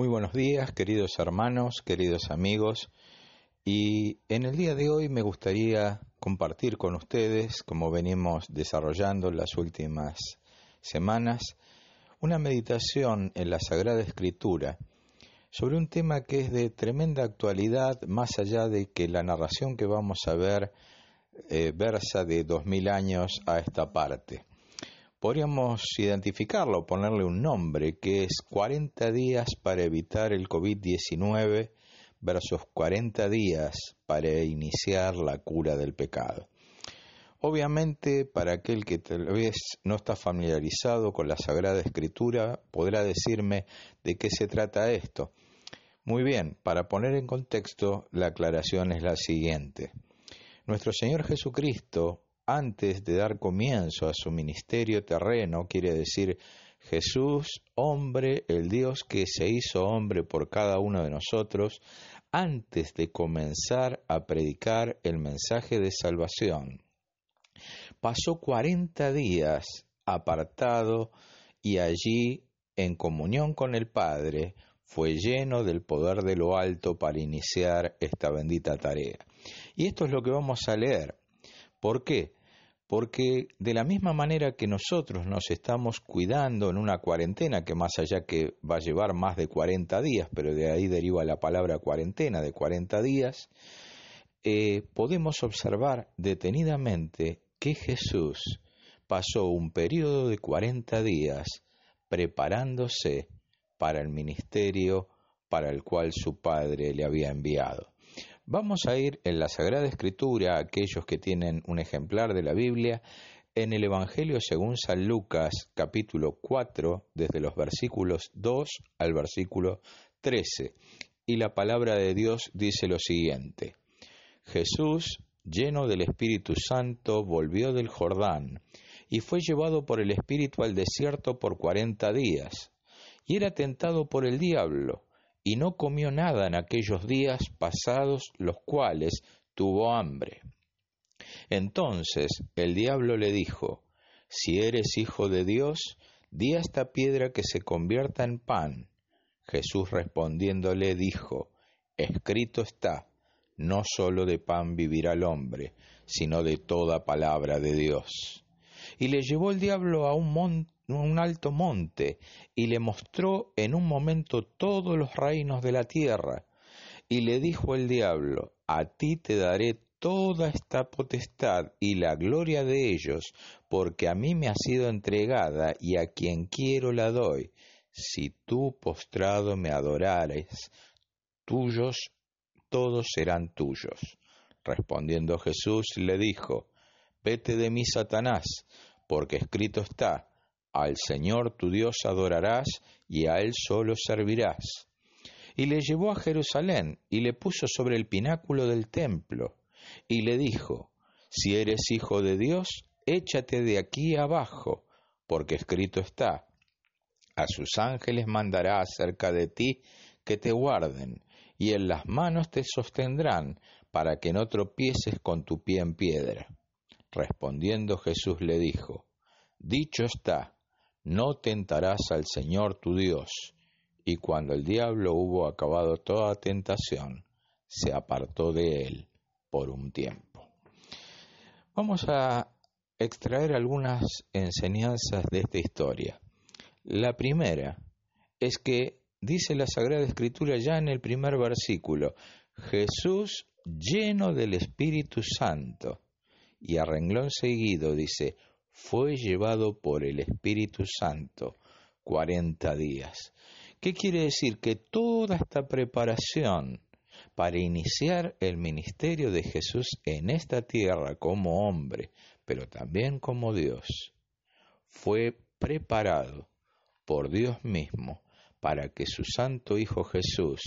Muy buenos días, queridos hermanos, queridos amigos. Y en el día de hoy me gustaría compartir con ustedes, como venimos desarrollando las últimas semanas, una meditación en la Sagrada Escritura sobre un tema que es de tremenda actualidad, más allá de que la narración que vamos a ver eh, versa de dos mil años a esta parte podríamos identificarlo, ponerle un nombre, que es 40 días para evitar el COVID-19 versus 40 días para iniciar la cura del pecado. Obviamente, para aquel que tal vez no está familiarizado con la Sagrada Escritura, podrá decirme de qué se trata esto. Muy bien, para poner en contexto, la aclaración es la siguiente. Nuestro Señor Jesucristo antes de dar comienzo a su ministerio terreno, quiere decir Jesús, hombre, el Dios que se hizo hombre por cada uno de nosotros, antes de comenzar a predicar el mensaje de salvación. Pasó cuarenta días apartado y allí, en comunión con el Padre, fue lleno del poder de lo alto para iniciar esta bendita tarea. Y esto es lo que vamos a leer. ¿Por qué? Porque de la misma manera que nosotros nos estamos cuidando en una cuarentena, que más allá que va a llevar más de 40 días, pero de ahí deriva la palabra cuarentena de 40 días, eh, podemos observar detenidamente que Jesús pasó un periodo de 40 días preparándose para el ministerio para el cual su Padre le había enviado. Vamos a ir en la Sagrada Escritura, aquellos que tienen un ejemplar de la Biblia, en el Evangelio según San Lucas, capítulo 4, desde los versículos 2 al versículo 13. Y la palabra de Dios dice lo siguiente. Jesús, lleno del Espíritu Santo, volvió del Jordán y fue llevado por el Espíritu al desierto por cuarenta días, y era tentado por el diablo y no comió nada en aquellos días pasados los cuales tuvo hambre. Entonces el diablo le dijo, Si eres hijo de Dios, di a esta piedra que se convierta en pan. Jesús respondiéndole dijo, Escrito está, no sólo de pan vivirá el hombre, sino de toda palabra de Dios. Y le llevó el diablo a un monte un alto monte y le mostró en un momento todos los reinos de la tierra. Y le dijo el diablo, a ti te daré toda esta potestad y la gloria de ellos, porque a mí me ha sido entregada y a quien quiero la doy. Si tú postrado me adorares, tuyos todos serán tuyos. Respondiendo Jesús le dijo, Vete de mí, Satanás, porque escrito está, al Señor tu Dios adorarás y a Él solo servirás. Y le llevó a Jerusalén y le puso sobre el pináculo del templo y le dijo, Si eres hijo de Dios, échate de aquí abajo, porque escrito está, a sus ángeles mandará acerca de ti que te guarden, y en las manos te sostendrán, para que no tropieces con tu pie en piedra. Respondiendo Jesús le dijo, Dicho está, no tentarás al Señor tu Dios. Y cuando el diablo hubo acabado toda tentación, se apartó de él por un tiempo. Vamos a extraer algunas enseñanzas de esta historia. La primera es que dice la Sagrada Escritura ya en el primer versículo, Jesús lleno del Espíritu Santo. Y a renglón seguido dice, fue llevado por el Espíritu Santo cuarenta días. ¿Qué quiere decir? Que toda esta preparación para iniciar el ministerio de Jesús en esta tierra como hombre, pero también como Dios, fue preparado por Dios mismo para que su Santo Hijo Jesús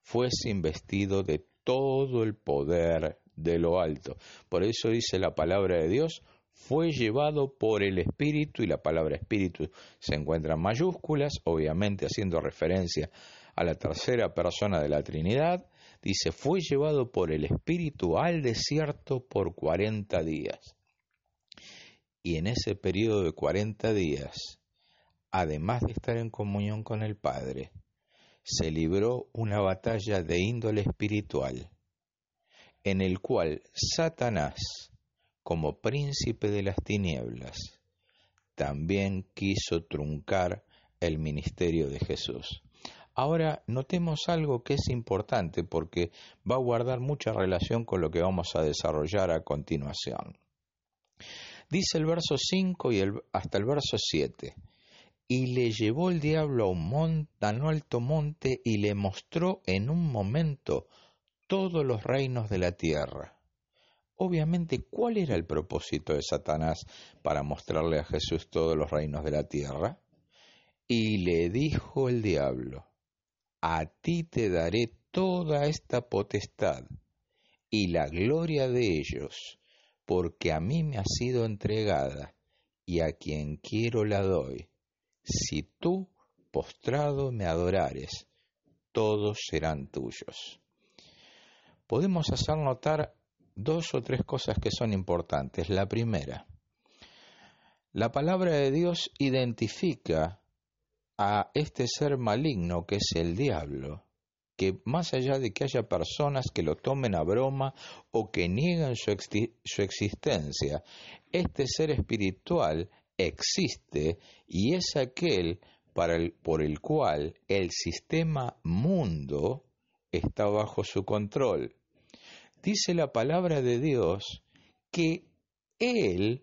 fuese investido de todo el poder de lo alto. Por eso dice la palabra de Dios, fue llevado por el Espíritu, y la palabra Espíritu se encuentra en mayúsculas, obviamente haciendo referencia a la tercera persona de la Trinidad, dice, fue llevado por el Espíritu al desierto por cuarenta días. Y en ese periodo de cuarenta días, además de estar en comunión con el Padre, se libró una batalla de índole espiritual, en el cual Satanás, como príncipe de las tinieblas, también quiso truncar el ministerio de Jesús. Ahora notemos algo que es importante porque va a guardar mucha relación con lo que vamos a desarrollar a continuación. Dice el verso 5 y hasta el verso 7 y le llevó el diablo a un, monte, alto monte y le mostró en un momento todos los reinos de la tierra. Obviamente, ¿cuál era el propósito de Satanás para mostrarle a Jesús todos los reinos de la tierra? Y le dijo el diablo, a ti te daré toda esta potestad y la gloria de ellos, porque a mí me ha sido entregada, y a quien quiero la doy si tú postrado me adorares, todos serán tuyos. Podemos hacer notar dos o tres cosas que son importantes. La primera, la palabra de Dios identifica a este ser maligno que es el diablo, que más allá de que haya personas que lo tomen a broma o que niegan su, su existencia, este ser espiritual existe y es aquel para el, por el cual el sistema mundo está bajo su control. Dice la palabra de Dios que Él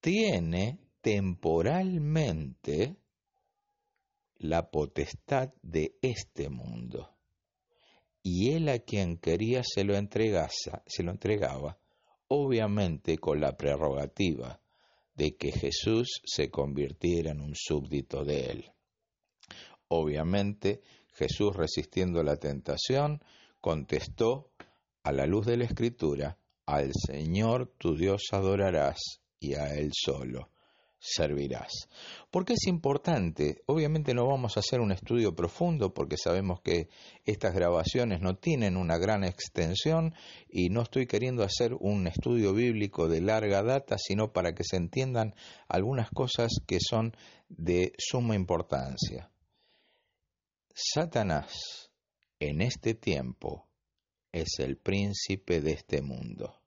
tiene temporalmente la potestad de este mundo. Y Él a quien quería se lo, entregaba, obviamente con la prerrogativa de que Jesús se convirtiera en un súbdito de él. Obviamente, Jesús resistiendo la tentación, contestó a la luz de la Escritura, al Señor tu Dios adorarás y a Él solo servirás. ¿Por qué es importante? Obviamente no vamos a hacer un estudio profundo porque sabemos que estas grabaciones no tienen una gran extensión y no estoy queriendo hacer un estudio bíblico de larga data, sino para que se entiendan algunas cosas que son de suma importancia. Satanás en este tiempo es el príncipe de este mundo.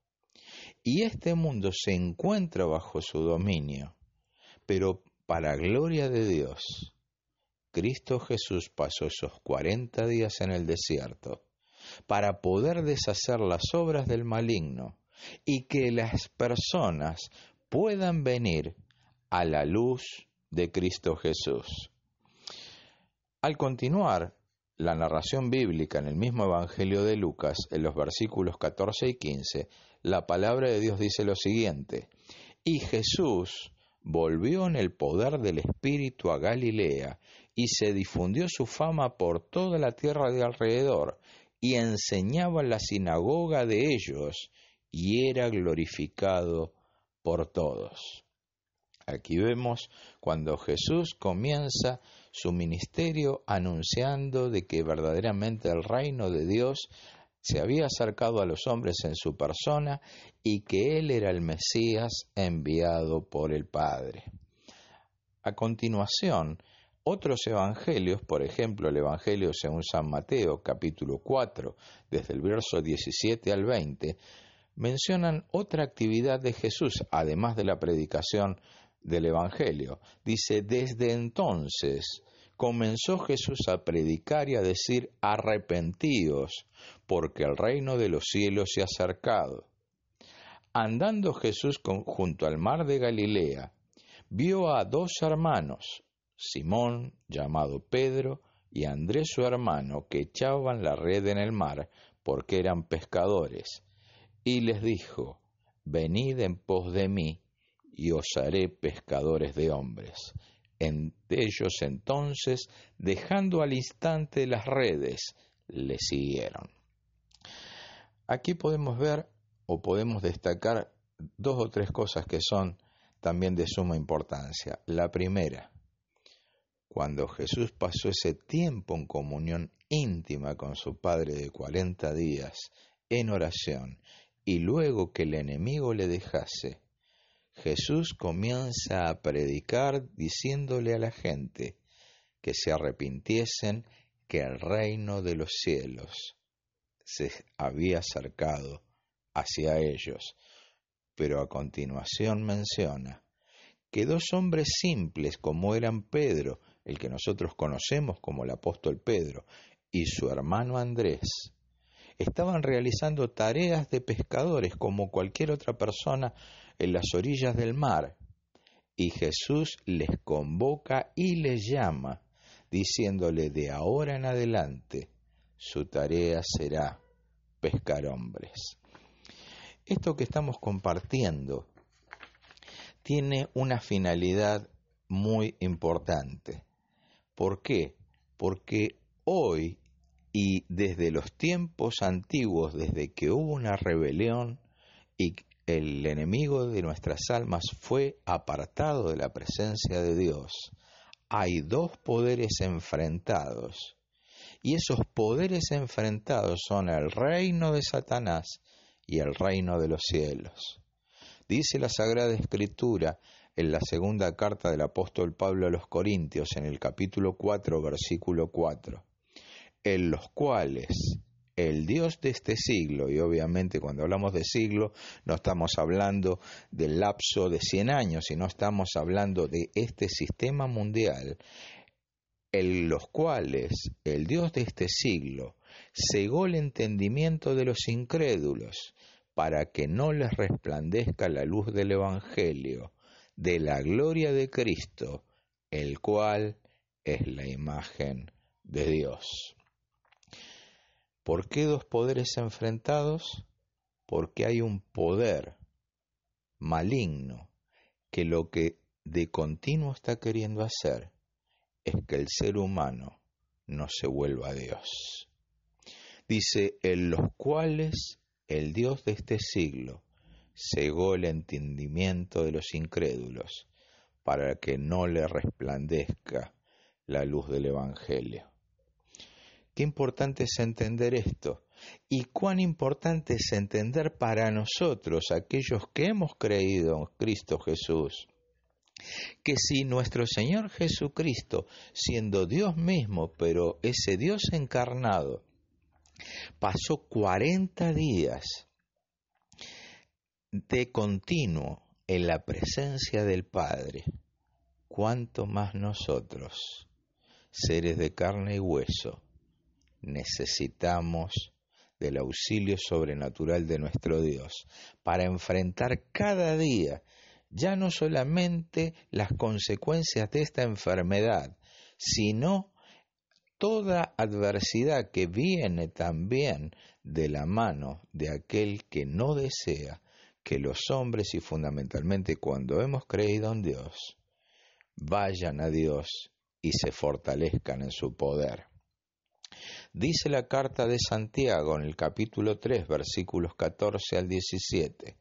Y este mundo se encuentra bajo su dominio pero para gloria de Dios, Cristo Jesús pasó esos cuarenta días en el desierto para poder deshacer las obras del maligno y que las personas puedan venir a la luz de Cristo Jesús. Al continuar la narración bíblica en el mismo Evangelio de Lucas, en los versículos 14 y 15, la palabra de Dios dice lo siguiente, y Jesús, volvió en el poder del Espíritu a Galilea, y se difundió su fama por toda la tierra de alrededor, y enseñaba en la sinagoga de ellos, y era glorificado por todos. Aquí vemos cuando Jesús comienza su ministerio anunciando de que verdaderamente el reino de Dios se había acercado a los hombres en su persona y que él era el Mesías enviado por el Padre. A continuación, otros evangelios, por ejemplo el Evangelio según San Mateo capítulo 4, desde el verso 17 al 20, mencionan otra actividad de Jesús, además de la predicación del Evangelio. Dice, desde entonces comenzó Jesús a predicar y a decir, arrepentíos, porque el reino de los cielos se ha acercado. Andando Jesús junto al mar de Galilea, vio a dos hermanos, Simón, llamado Pedro, y Andrés su hermano, que echaban la red en el mar, porque eran pescadores, y les dijo, Venid en pos de mí, y os haré pescadores de hombres. En ellos entonces, dejando al instante las redes, le siguieron. Aquí podemos ver o podemos destacar dos o tres cosas que son también de suma importancia. La primera, cuando Jesús pasó ese tiempo en comunión íntima con su Padre de cuarenta días en oración y luego que el enemigo le dejase, Jesús comienza a predicar diciéndole a la gente que se arrepintiesen que el reino de los cielos se había acercado hacia ellos. Pero a continuación menciona que dos hombres simples como eran Pedro, el que nosotros conocemos como el apóstol Pedro, y su hermano Andrés, estaban realizando tareas de pescadores como cualquier otra persona en las orillas del mar. Y Jesús les convoca y les llama, diciéndole de ahora en adelante, su tarea será pescar hombres. Esto que estamos compartiendo tiene una finalidad muy importante. ¿Por qué? Porque hoy y desde los tiempos antiguos, desde que hubo una rebelión y el enemigo de nuestras almas fue apartado de la presencia de Dios, hay dos poderes enfrentados. Y esos poderes enfrentados son el reino de Satanás y el reino de los cielos. Dice la Sagrada Escritura en la segunda carta del apóstol Pablo a los Corintios, en el capítulo 4, versículo 4 en los cuales el Dios de este siglo, y obviamente cuando hablamos de siglo no estamos hablando del lapso de 100 años, sino estamos hablando de este sistema mundial, en los cuales el Dios de este siglo cegó el entendimiento de los incrédulos para que no les resplandezca la luz del Evangelio, de la gloria de Cristo, el cual es la imagen de Dios. ¿Por qué dos poderes enfrentados? Porque hay un poder maligno que lo que de continuo está queriendo hacer es que el ser humano no se vuelva a Dios. Dice, en los cuales el Dios de este siglo cegó el entendimiento de los incrédulos para que no le resplandezca la luz del Evangelio. Qué importante es entender esto. Y cuán importante es entender para nosotros, aquellos que hemos creído en Cristo Jesús, que si nuestro Señor Jesucristo, siendo Dios mismo, pero ese Dios encarnado, pasó cuarenta días de continuo en la presencia del Padre, cuánto más nosotros, seres de carne y hueso, necesitamos del auxilio sobrenatural de nuestro Dios para enfrentar cada día ya no solamente las consecuencias de esta enfermedad, sino toda adversidad que viene también de la mano de aquel que no desea que los hombres y fundamentalmente cuando hemos creído en Dios, vayan a Dios y se fortalezcan en su poder. Dice la carta de Santiago en el capítulo 3, versículos 14 al 17.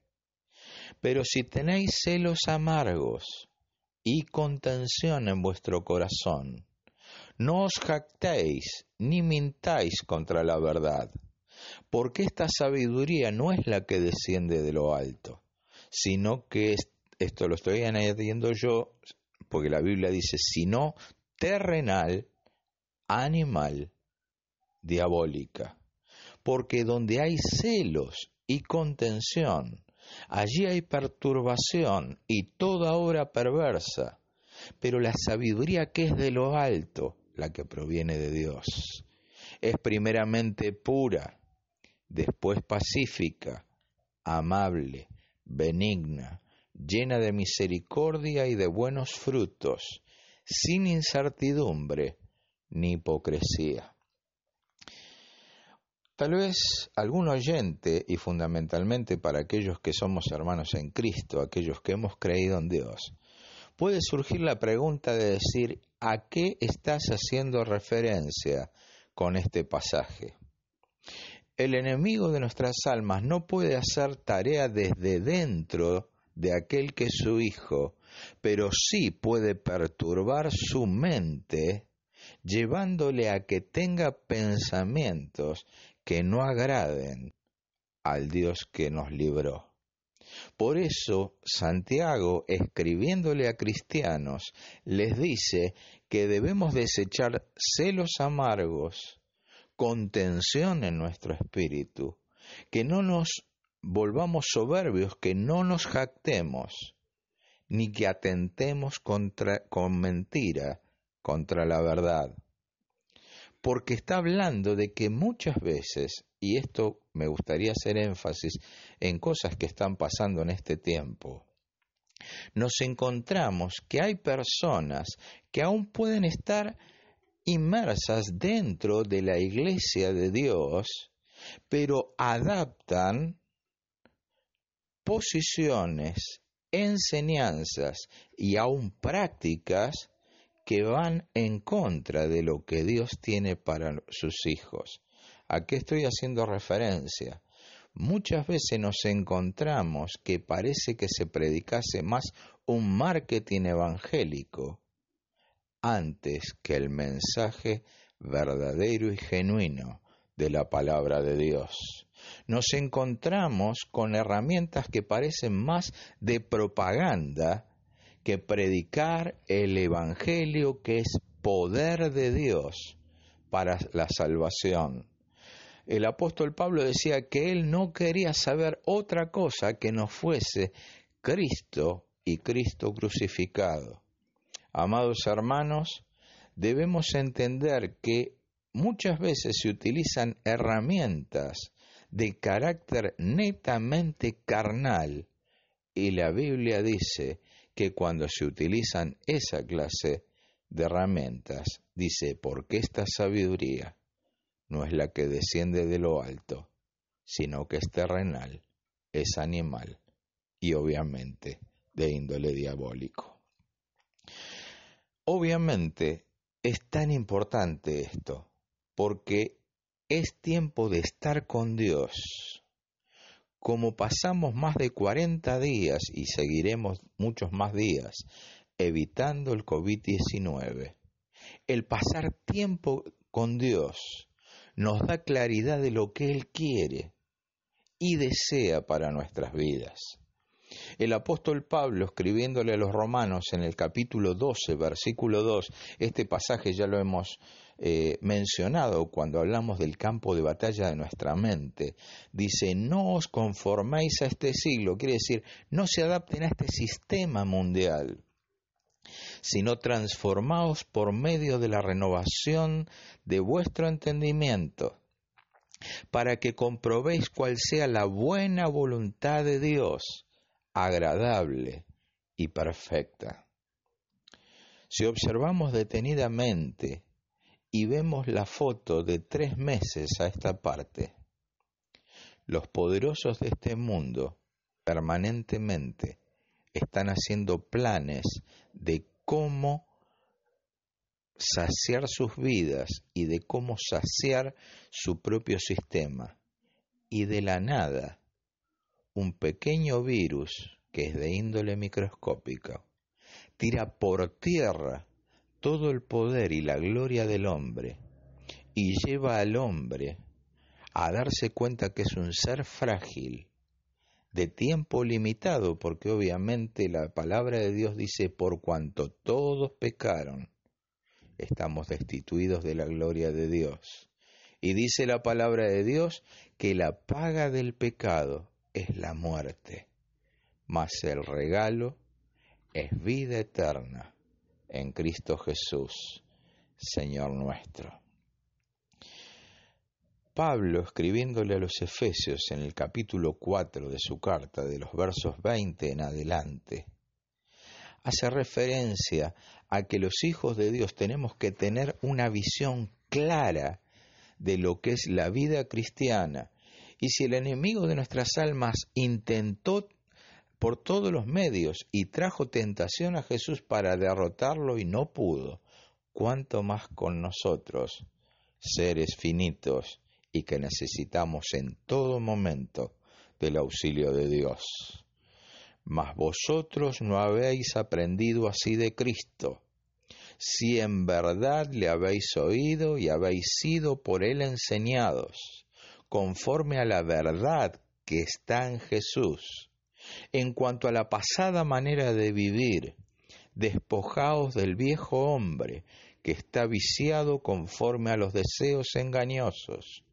Pero si tenéis celos amargos y contención en vuestro corazón, no os jactéis ni mintáis contra la verdad, porque esta sabiduría no es la que desciende de lo alto, sino que esto lo estoy añadiendo yo, porque la Biblia dice, sino terrenal, animal diabólica, porque donde hay celos y contención, allí hay perturbación y toda obra perversa, pero la sabiduría que es de lo alto, la que proviene de Dios, es primeramente pura, después pacífica, amable, benigna, llena de misericordia y de buenos frutos, sin incertidumbre ni hipocresía. Tal vez algún oyente, y fundamentalmente para aquellos que somos hermanos en Cristo, aquellos que hemos creído en Dios, puede surgir la pregunta de decir, ¿a qué estás haciendo referencia con este pasaje? El enemigo de nuestras almas no puede hacer tarea desde dentro de aquel que es su hijo, pero sí puede perturbar su mente llevándole a que tenga pensamientos que no agraden al Dios que nos libró. Por eso Santiago, escribiéndole a cristianos, les dice que debemos desechar celos amargos, contención en nuestro espíritu, que no nos volvamos soberbios, que no nos jactemos, ni que atentemos contra, con mentira contra la verdad. Porque está hablando de que muchas veces, y esto me gustaría hacer énfasis en cosas que están pasando en este tiempo, nos encontramos que hay personas que aún pueden estar inmersas dentro de la iglesia de Dios, pero adaptan posiciones, enseñanzas y aún prácticas que van en contra de lo que Dios tiene para sus hijos. ¿A qué estoy haciendo referencia? Muchas veces nos encontramos que parece que se predicase más un marketing evangélico antes que el mensaje verdadero y genuino de la palabra de Dios. Nos encontramos con herramientas que parecen más de propaganda que predicar el Evangelio que es poder de Dios para la salvación el apóstol Pablo decía que él no quería saber otra cosa que no fuese Cristo y Cristo crucificado. Amados hermanos, debemos entender que muchas veces se utilizan herramientas de carácter netamente carnal y la Biblia dice que cuando se utilizan esa clase de herramientas, dice, porque esta sabiduría no es la que desciende de lo alto, sino que es terrenal, es animal y obviamente de índole diabólico. Obviamente es tan importante esto porque es tiempo de estar con Dios. Como pasamos más de 40 días y seguiremos muchos más días evitando el COVID-19, el pasar tiempo con Dios nos da claridad de lo que Él quiere y desea para nuestras vidas. El apóstol Pablo, escribiéndole a los romanos en el capítulo 12, versículo 2, este pasaje ya lo hemos eh, mencionado cuando hablamos del campo de batalla de nuestra mente, dice, no os conforméis a este siglo, quiere decir, no se adapten a este sistema mundial, sino transformaos por medio de la renovación de vuestro entendimiento, para que comprobéis cuál sea la buena voluntad de Dios, agradable y perfecta. Si observamos detenidamente y vemos la foto de tres meses a esta parte, los poderosos de este mundo permanentemente están haciendo planes de cómo saciar sus vidas y de cómo saciar su propio sistema. Y de la nada, un pequeño virus, que es de índole microscópica, tira por tierra todo el poder y la gloria del hombre y lleva al hombre a darse cuenta que es un ser frágil de tiempo limitado, porque obviamente la palabra de Dios dice, por cuanto todos pecaron, estamos destituidos de la gloria de Dios. Y dice la palabra de Dios que la paga del pecado es la muerte, mas el regalo es vida eterna en Cristo Jesús, Señor nuestro. Pablo, escribiéndole a los Efesios en el capítulo 4 de su carta, de los versos 20 en adelante, hace referencia a que los hijos de Dios tenemos que tener una visión clara de lo que es la vida cristiana. Y si el enemigo de nuestras almas intentó por todos los medios y trajo tentación a Jesús para derrotarlo y no pudo, cuánto más con nosotros, seres finitos, y que necesitamos en todo momento del auxilio de Dios. Mas vosotros no habéis aprendido así de Cristo, si en verdad le habéis oído y habéis sido por él enseñados, conforme a la verdad que está en Jesús, en cuanto a la pasada manera de vivir, despojaos del viejo hombre, que está viciado conforme a los deseos engañosos,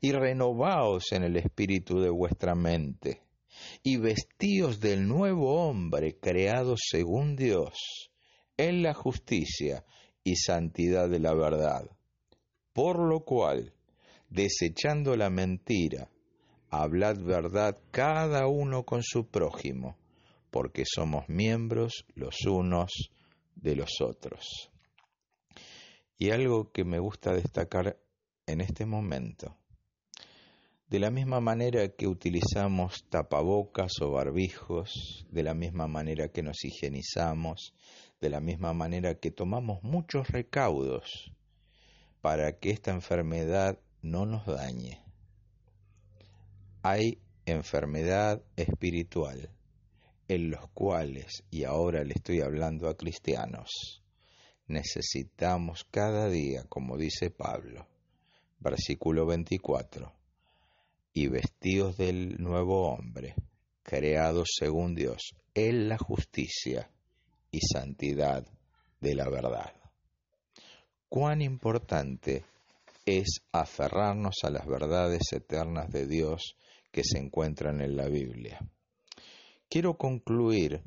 y renovaos en el espíritu de vuestra mente, y vestíos del nuevo hombre creado según Dios, en la justicia y santidad de la verdad. Por lo cual, desechando la mentira, hablad verdad cada uno con su prójimo, porque somos miembros los unos de los otros. Y algo que me gusta destacar en este momento, de la misma manera que utilizamos tapabocas o barbijos, de la misma manera que nos higienizamos, de la misma manera que tomamos muchos recaudos para que esta enfermedad no nos dañe. Hay enfermedad espiritual en los cuales, y ahora le estoy hablando a cristianos, necesitamos cada día, como dice Pablo, versículo 24, y vestidos del nuevo hombre, creados según Dios, en la justicia y santidad de la verdad. Cuán importante es aferrarnos a las verdades eternas de Dios que se encuentran en la Biblia. Quiero concluir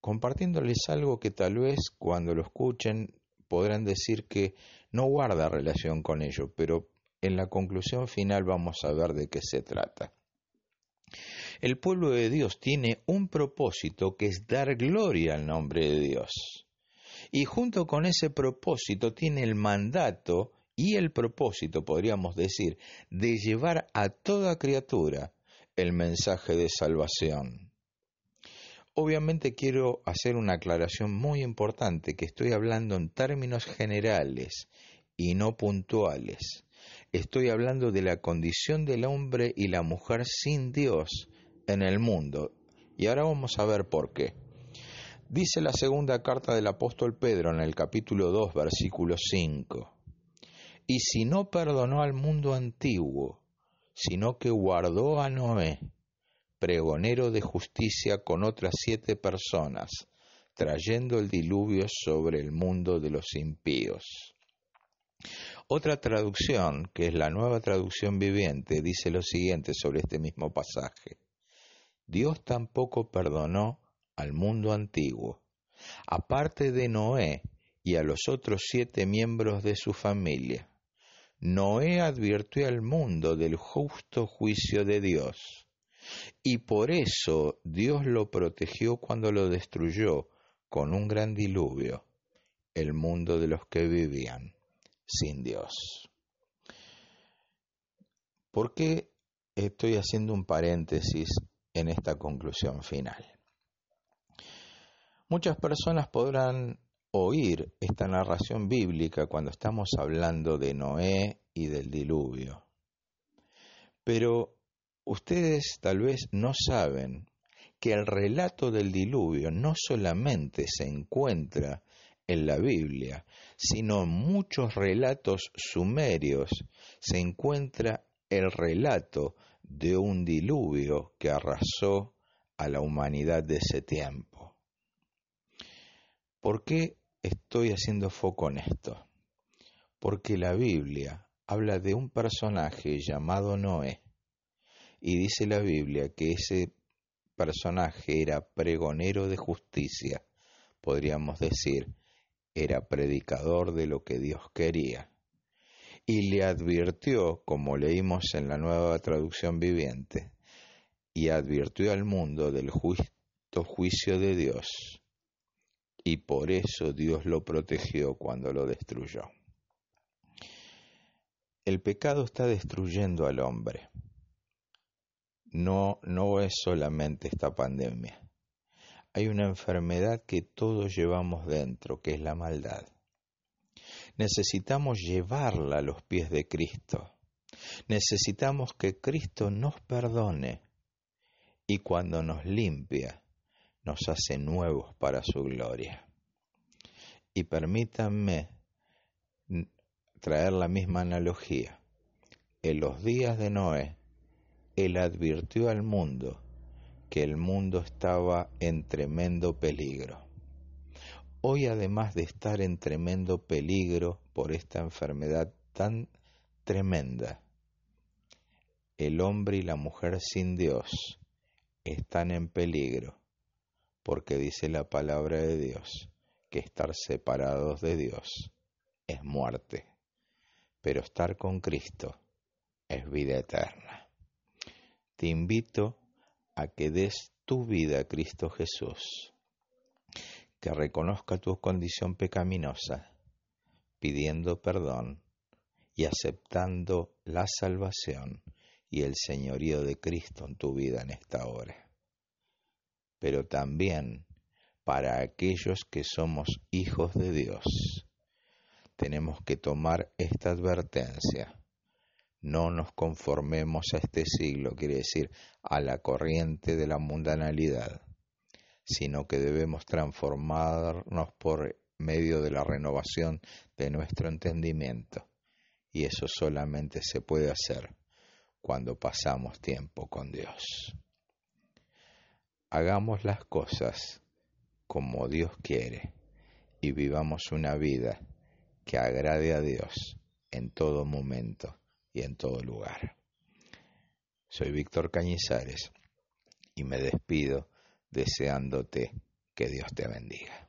compartiéndoles algo que tal vez cuando lo escuchen podrán decir que no guarda relación con ello, pero en la conclusión final vamos a ver de qué se trata. El pueblo de Dios tiene un propósito que es dar gloria al nombre de Dios. Y junto con ese propósito tiene el mandato y el propósito, podríamos decir, de llevar a toda criatura el mensaje de salvación. Obviamente quiero hacer una aclaración muy importante, que estoy hablando en términos generales y no puntuales. Estoy hablando de la condición del hombre y la mujer sin Dios en el mundo. Y ahora vamos a ver por qué. Dice la segunda carta del apóstol Pedro en el capítulo 2, versículo 5. Y si no perdonó al mundo antiguo, sino que guardó a Noé, pregonero de justicia con otras siete personas, trayendo el diluvio sobre el mundo de los impíos. Otra traducción, que es la nueva traducción viviente, dice lo siguiente sobre este mismo pasaje. Dios tampoco perdonó al mundo antiguo, aparte de Noé y a los otros siete miembros de su familia. Noé advirtió al mundo del justo juicio de Dios, y por eso Dios lo protegió cuando lo destruyó con un gran diluvio, el mundo de los que vivían sin Dios. ¿Por qué estoy haciendo un paréntesis en esta conclusión final? Muchas personas podrán oír esta narración bíblica cuando estamos hablando de Noé y del diluvio. Pero ustedes tal vez no saben que el relato del diluvio no solamente se encuentra en la Biblia, sino en muchos relatos sumerios se encuentra el relato de un diluvio que arrasó a la humanidad de ese tiempo. ¿Por qué estoy haciendo foco en esto? Porque la Biblia habla de un personaje llamado Noé y dice la Biblia que ese personaje era pregonero de justicia, podríamos decir, era predicador de lo que Dios quería. Y le advirtió, como leímos en la nueva traducción viviente, y advirtió al mundo del justo juicio de Dios y por eso Dios lo protegió cuando lo destruyó. El pecado está destruyendo al hombre. No, no es solamente esta pandemia. Hay una enfermedad que todos llevamos dentro, que es la maldad. Necesitamos llevarla a los pies de Cristo. Necesitamos que Cristo nos perdone y cuando nos limpia, nos hace nuevos para su gloria. Y permítanme traer la misma analogía. En los días de Noé, él advirtió al mundo que el mundo estaba en tremendo peligro. Hoy además de estar en tremendo peligro por esta enfermedad tan tremenda, el hombre y la mujer sin Dios están en peligro, porque dice la palabra de Dios que estar separados de Dios es muerte, pero estar con Cristo es vida eterna. Te invito a que des tu vida a Cristo Jesús, que reconozca tu condición pecaminosa, pidiendo perdón y aceptando la salvación y el señorío de Cristo en tu vida en esta hora. Pero también para aquellos que somos hijos de Dios, tenemos que tomar esta advertencia. No nos conformemos a este siglo, quiere decir, a la corriente de la mundanalidad, sino que debemos transformarnos por medio de la renovación de nuestro entendimiento. Y eso solamente se puede hacer cuando pasamos tiempo con Dios. Hagamos las cosas como Dios quiere y vivamos una vida que agrade a Dios en todo momento y en todo lugar. Soy Víctor Cañizares y me despido deseándote que Dios te bendiga.